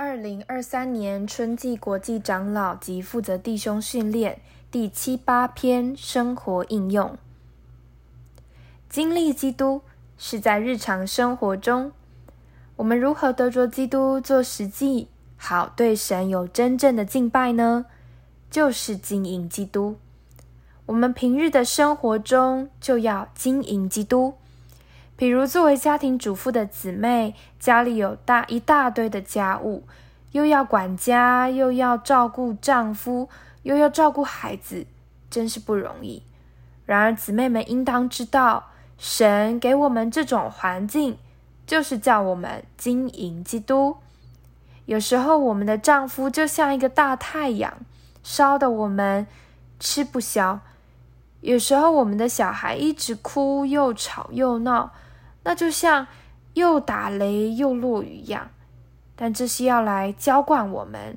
二零二三年春季国际长老及负责弟兄训练第七八篇生活应用。经历基督是在日常生活中，我们如何得着基督做实际，好对神有真正的敬拜呢？就是经营基督。我们平日的生活中就要经营基督。比如，作为家庭主妇的姊妹，家里有大一大堆的家务，又要管家，又要照顾丈夫，又要照顾孩子，真是不容易。然而，姊妹们应当知道，神给我们这种环境，就是叫我们经营基督。有时候，我们的丈夫就像一个大太阳，烧得我们吃不消；有时候，我们的小孩一直哭，又吵又闹。那就像又打雷又落雨一样，但这是要来浇灌我们，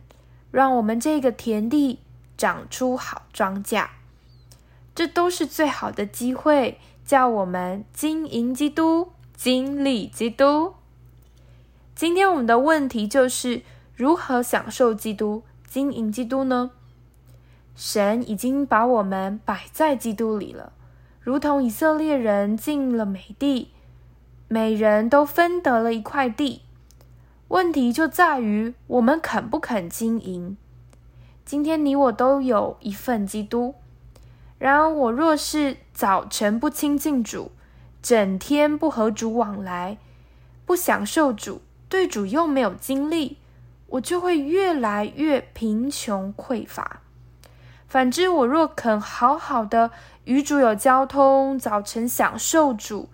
让我们这个田地长出好庄稼。这都是最好的机会，叫我们经营基督，经历基督。今天我们的问题就是如何享受基督、经营基督呢？神已经把我们摆在基督里了，如同以色列人进了美地。每人都分得了一块地，问题就在于我们肯不肯经营。今天你我都有一份基督，然而我若是早晨不亲近主，整天不和主往来，不享受主，对主又没有经历，我就会越来越贫穷匮乏。反之，我若肯好好的与主有交通，早晨享受主。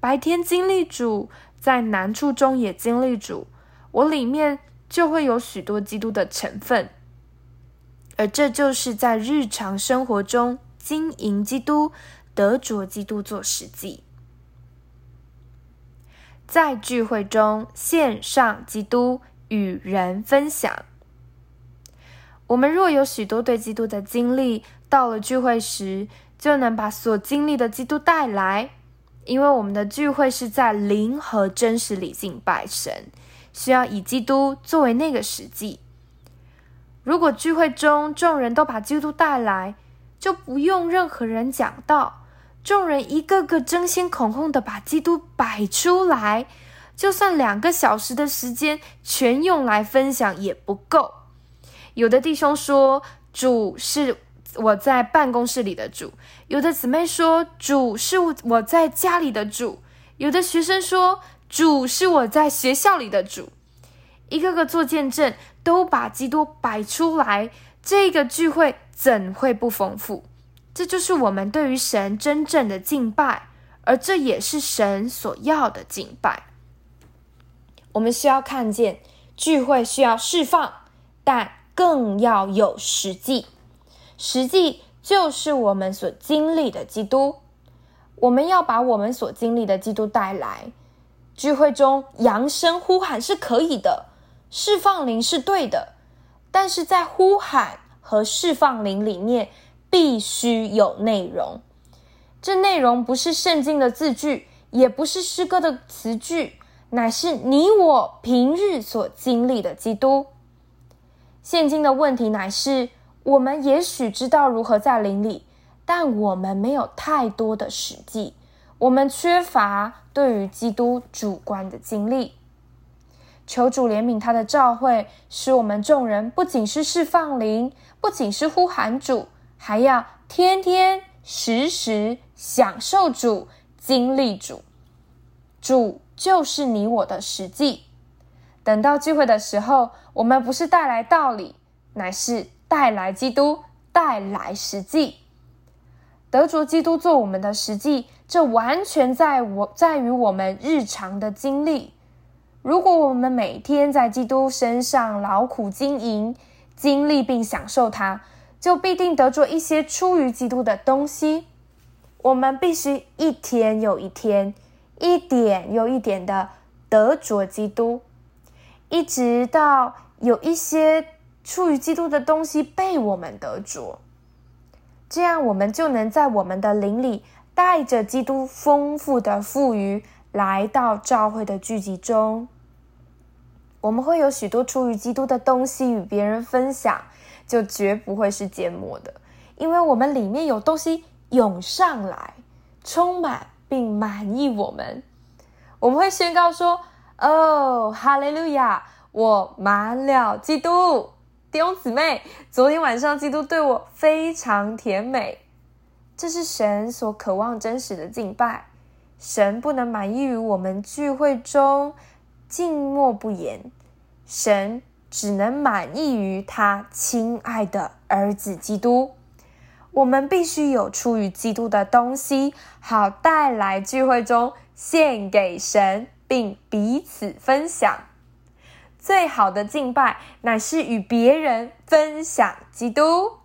白天经历主，在难处中也经历主，我里面就会有许多基督的成分，而这就是在日常生活中经营基督、得着基督做实际。在聚会中献上基督，与人分享。我们若有许多对基督的经历，到了聚会时，就能把所经历的基督带来。因为我们的聚会是在灵和真实里敬拜神，需要以基督作为那个实际。如果聚会中众人都把基督带来，就不用任何人讲道，众人一个个争先恐后的把基督摆出来，就算两个小时的时间全用来分享也不够。有的弟兄说，主是。我在办公室里的主，有的姊妹说主是我在家里的主，有的学生说主是我在学校里的主，一个个做见证，都把基督摆出来，这个聚会怎会不丰富？这就是我们对于神真正的敬拜，而这也是神所要的敬拜。我们需要看见聚会需要释放，但更要有实际。实际就是我们所经历的基督，我们要把我们所经历的基督带来。聚会中扬声呼喊是可以的，释放灵是对的，但是在呼喊和释放灵里面必须有内容。这内容不是圣经的字句，也不是诗歌的词句，乃是你我平日所经历的基督。现今的问题乃是。我们也许知道如何在灵里，但我们没有太多的实际，我们缺乏对于基督主观的经历。求主怜悯他的召会，使我们众人不仅是释放灵，不仅是呼喊主，还要天天时时享受主、经历主。主就是你我的实际。等到聚会的时候，我们不是带来道理，乃是。带来基督，带来实际，得着基督做我们的实际，这完全在我在于我们日常的经历。如果我们每天在基督身上劳苦经营、经历并享受它，就必定得着一些出于基督的东西。我们必须一天又一天，一点又一点的得着基督，一直到有一些。出于基督的东西被我们得着，这样我们就能在我们的灵里带着基督丰富的富余来到教会的聚集中。我们会有许多出于基督的东西与别人分享，就绝不会是缄默的，因为我们里面有东西涌上来，充满并满意我们。我们会宣告说：“哦，哈利路亚！我满了基督。”弟兄姊妹，昨天晚上基督对我非常甜美，这是神所渴望真实的敬拜。神不能满意于我们聚会中。静默不言，神只能满意于他亲爱的儿子基督。我们必须有出于基督的东西，好带来聚会中献给神，并彼此分享。最好的敬拜乃是与别人分享基督。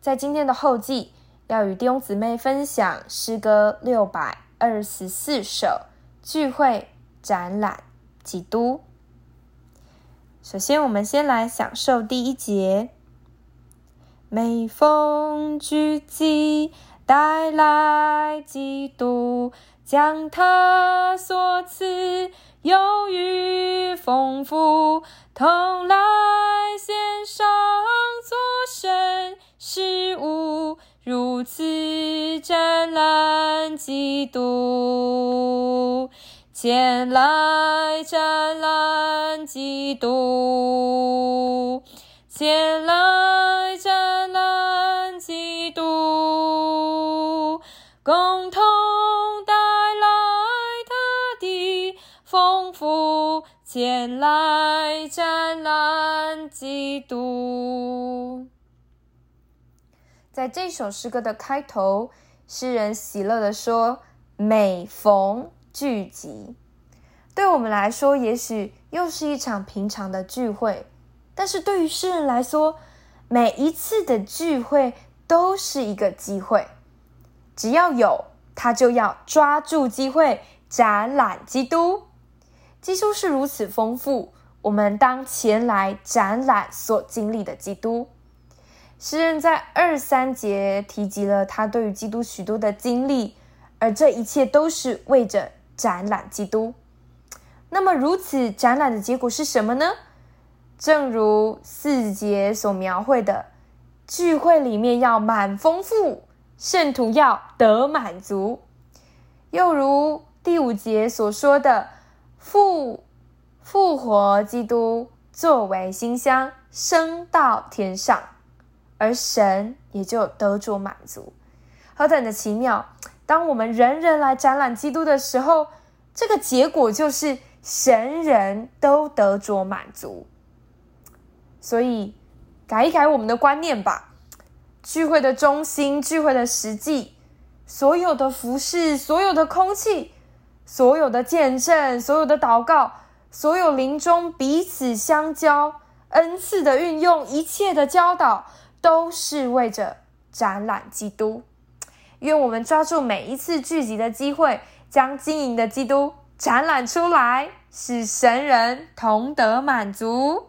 在今天的后记。要与弟兄姊妹分享诗歌六百二十四首聚会展览基督。首先，我们先来享受第一节。每逢聚集，带来基督，将他所赐有余丰富，同来献上作神事物。如此湛蓝基督，前来湛蓝基督，前前来展览基督。在这首诗歌的开头，诗人喜乐的说：“每逢聚集，对我们来说，也许又是一场平常的聚会；但是对于诗人来说，每一次的聚会都是一个机会。只要有，他就要抓住机会展览基督。基督是如此丰富，我们当前来展览所经历的基督。”诗人在二三节提及了他对于基督许多的经历，而这一切都是为着展览基督。那么，如此展览的结果是什么呢？正如四节所描绘的，聚会里面要满丰富，圣徒要得满足；又如第五节所说的，复复活基督作为馨香，升到天上。而神也就得着满足，何等的奇妙！当我们人人来展览基督的时候，这个结果就是神人都得着满足。所以，改一改我们的观念吧。聚会的中心，聚会的实际，所有的服饰，所有的空气，所有的见证，所有的祷告，所有灵中彼此相交，恩赐的运用，一切的教导。都是为着展览基督，愿我们抓住每一次聚集的机会，将经营的基督展览出来，使神人同得满足。